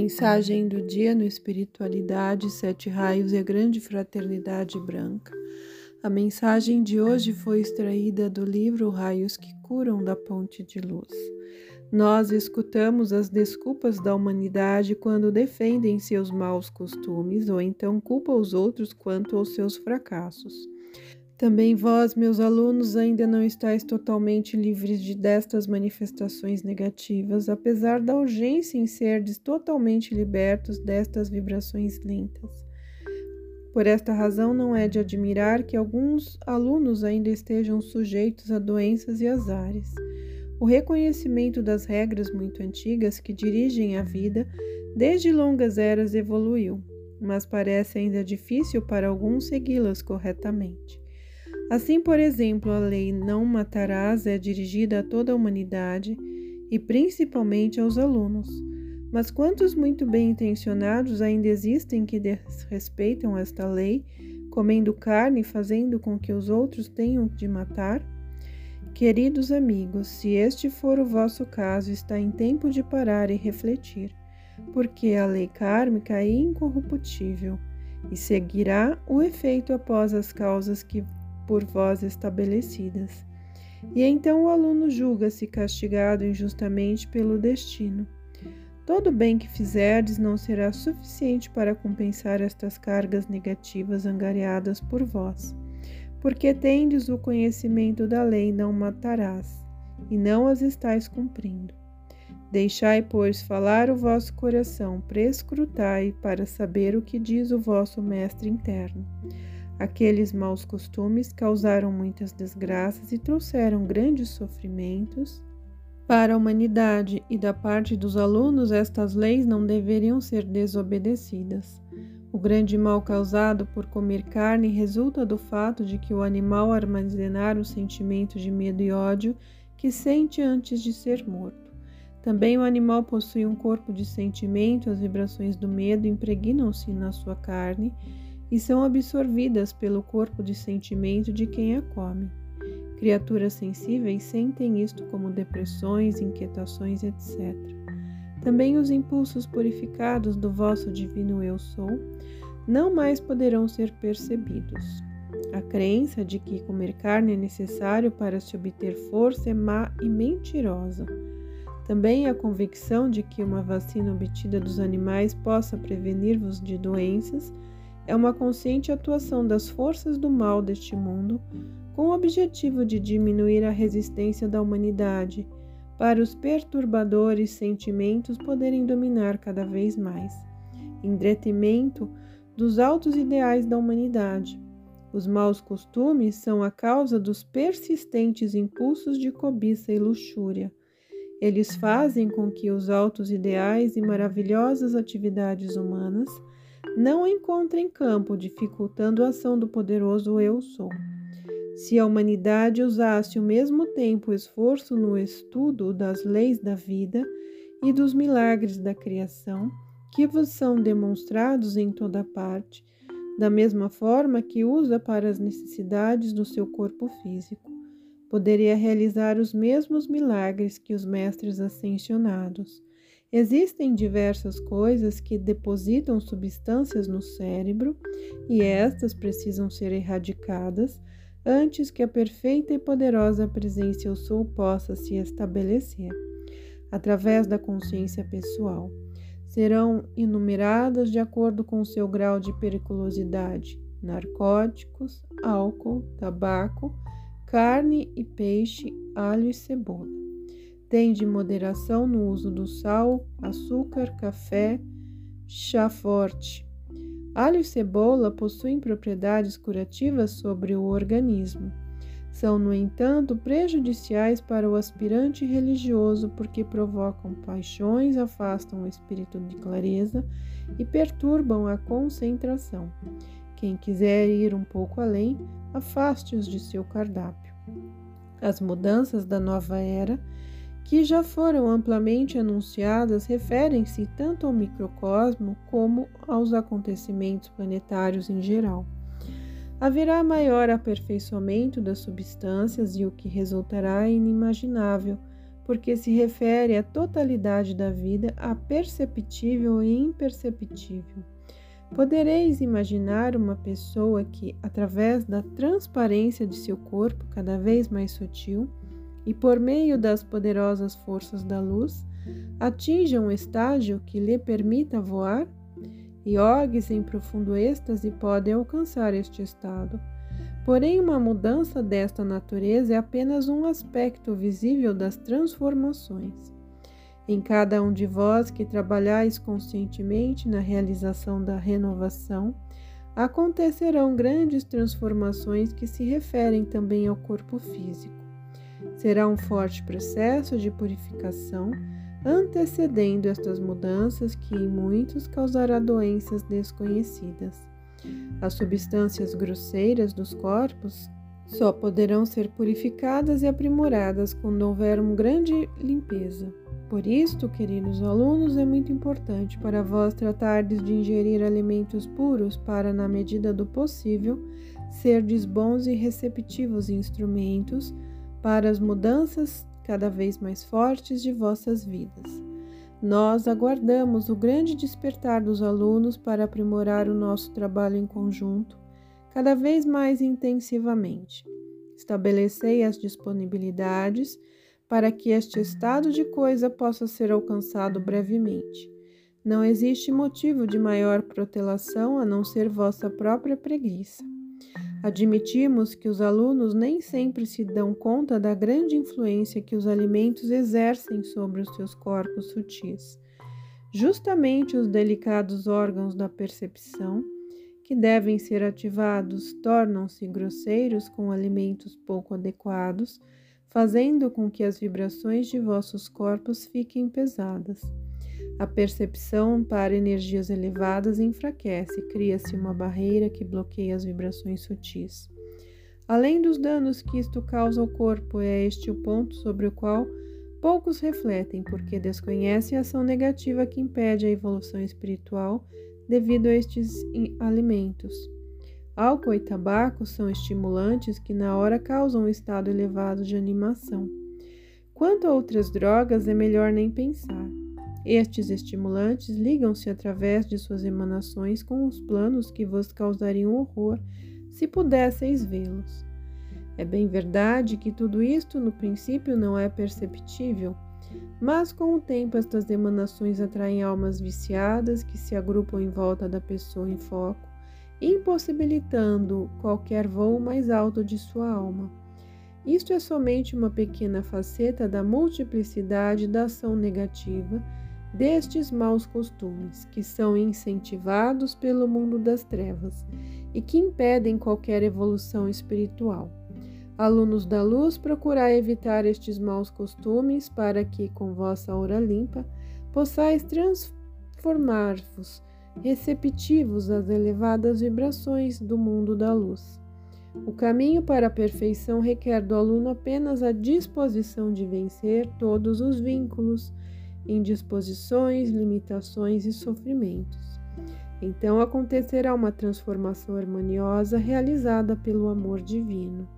Mensagem do dia no Espiritualidade, Sete Raios e a Grande Fraternidade Branca. A mensagem de hoje foi extraída do livro Raios que Curam da Ponte de Luz. Nós escutamos as desculpas da humanidade quando defendem seus maus costumes ou então culpa os outros quanto aos seus fracassos. Também vós, meus alunos, ainda não estáis totalmente livres de destas manifestações negativas, apesar da urgência em serdes totalmente libertos destas vibrações lentas. Por esta razão, não é de admirar que alguns alunos ainda estejam sujeitos a doenças e azares. O reconhecimento das regras muito antigas que dirigem a vida desde longas eras evoluiu, mas parece ainda difícil para alguns segui-las corretamente. Assim, por exemplo, a lei não matarás é dirigida a toda a humanidade e principalmente aos alunos. Mas quantos muito bem intencionados ainda existem que desrespeitam esta lei, comendo carne e fazendo com que os outros tenham de matar? Queridos amigos, se este for o vosso caso, está em tempo de parar e refletir, porque a lei kármica é incorruptível e seguirá o efeito após as causas que por vós estabelecidas. E então o aluno julga-se castigado injustamente pelo destino. Todo bem que fizerdes não será suficiente para compensar estas cargas negativas angariadas por vós, porque tendes o conhecimento da lei não matarás, e não as estáis cumprindo. Deixai, pois, falar o vosso coração, prescrutai para saber o que diz o vosso mestre interno Aqueles maus costumes causaram muitas desgraças e trouxeram grandes sofrimentos para a humanidade, e da parte dos alunos, estas leis não deveriam ser desobedecidas. O grande mal causado por comer carne resulta do fato de que o animal armazenar o sentimento de medo e ódio que sente antes de ser morto. Também o animal possui um corpo de sentimento, as vibrações do medo impregnam-se na sua carne e são absorvidas pelo corpo de sentimento de quem a come. Criaturas sensíveis sentem isto como depressões, inquietações, etc. Também os impulsos purificados do vosso divino Eu Sou não mais poderão ser percebidos. A crença de que comer carne é necessário para se obter força é má e mentirosa. Também a convicção de que uma vacina obtida dos animais possa prevenir-vos de doenças é uma consciente atuação das forças do mal deste mundo com o objetivo de diminuir a resistência da humanidade para os perturbadores sentimentos poderem dominar cada vez mais, em detrimento dos altos ideais da humanidade. Os maus costumes são a causa dos persistentes impulsos de cobiça e luxúria. Eles fazem com que os altos ideais e maravilhosas atividades humanas não encontrem campo, dificultando a ação do poderoso Eu Sou. Se a humanidade usasse ao mesmo tempo esforço no estudo das leis da vida e dos milagres da criação, que vos são demonstrados em toda parte, da mesma forma que usa para as necessidades do seu corpo físico, poderia realizar os mesmos milagres que os mestres ascensionados Existem diversas coisas que depositam substâncias no cérebro e estas precisam ser erradicadas antes que a perfeita e poderosa presença Eu Sou possa se estabelecer, através da consciência pessoal. Serão enumeradas de acordo com o seu grau de periculosidade: narcóticos, álcool, tabaco, carne e peixe, alho e cebola. Tende moderação no uso do sal, açúcar, café, chá forte. Alho e cebola possuem propriedades curativas sobre o organismo. São, no entanto, prejudiciais para o aspirante religioso porque provocam paixões, afastam o espírito de clareza e perturbam a concentração. Quem quiser ir um pouco além, afaste-os de seu cardápio. As mudanças da nova era que já foram amplamente anunciadas referem-se tanto ao microcosmo como aos acontecimentos planetários em geral. Haverá maior aperfeiçoamento das substâncias e o que resultará é inimaginável, porque se refere à totalidade da vida, a perceptível e imperceptível. Podereis imaginar uma pessoa que, através da transparência de seu corpo cada vez mais sutil e por meio das poderosas forças da luz, atinja um estágio que lhe permita voar? Iogues em profundo êxtase podem alcançar este estado. Porém, uma mudança desta natureza é apenas um aspecto visível das transformações. Em cada um de vós que trabalhais conscientemente na realização da renovação, acontecerão grandes transformações que se referem também ao corpo físico. Será um forte processo de purificação antecedendo estas mudanças que em muitos causará doenças desconhecidas. As substâncias grosseiras dos corpos só poderão ser purificadas e aprimoradas quando houver uma grande limpeza. Por isto, queridos alunos, é muito importante para vós tratardes de ingerir alimentos puros para, na medida do possível, serdes bons e receptivos instrumentos para as mudanças cada vez mais fortes de vossas vidas. Nós aguardamos o grande despertar dos alunos para aprimorar o nosso trabalho em conjunto cada vez mais intensivamente. Estabelecei as disponibilidades para que este estado de coisa possa ser alcançado brevemente. Não existe motivo de maior protelação a não ser vossa própria preguiça. Admitimos que os alunos nem sempre se dão conta da grande influência que os alimentos exercem sobre os seus corpos sutis. Justamente os delicados órgãos da percepção, que devem ser ativados, tornam-se grosseiros com alimentos pouco adequados, fazendo com que as vibrações de vossos corpos fiquem pesadas. A percepção para energias elevadas enfraquece, cria-se uma barreira que bloqueia as vibrações sutis. Além dos danos que isto causa ao corpo, é este o ponto sobre o qual poucos refletem, porque desconhecem a ação negativa que impede a evolução espiritual devido a estes alimentos. Álcool e tabaco são estimulantes que na hora causam um estado elevado de animação. Quanto a outras drogas, é melhor nem pensar. Estes estimulantes ligam-se através de suas emanações com os planos que vos causariam horror se pudesseis vê-los. É bem verdade que tudo isto no princípio não é perceptível, mas com o tempo estas emanações atraem almas viciadas que se agrupam em volta da pessoa em foco, impossibilitando qualquer voo mais alto de sua alma. Isto é somente uma pequena faceta da multiplicidade da ação negativa destes maus costumes que são incentivados pelo mundo das trevas e que impedem qualquer evolução espiritual. Alunos da luz, procurai evitar estes maus costumes para que, com vossa aura limpa, possais transformar-vos receptivos às elevadas vibrações do mundo da luz. O caminho para a perfeição requer do aluno apenas a disposição de vencer todos os vínculos indisposições, limitações e sofrimentos. Então acontecerá uma transformação harmoniosa realizada pelo amor divino.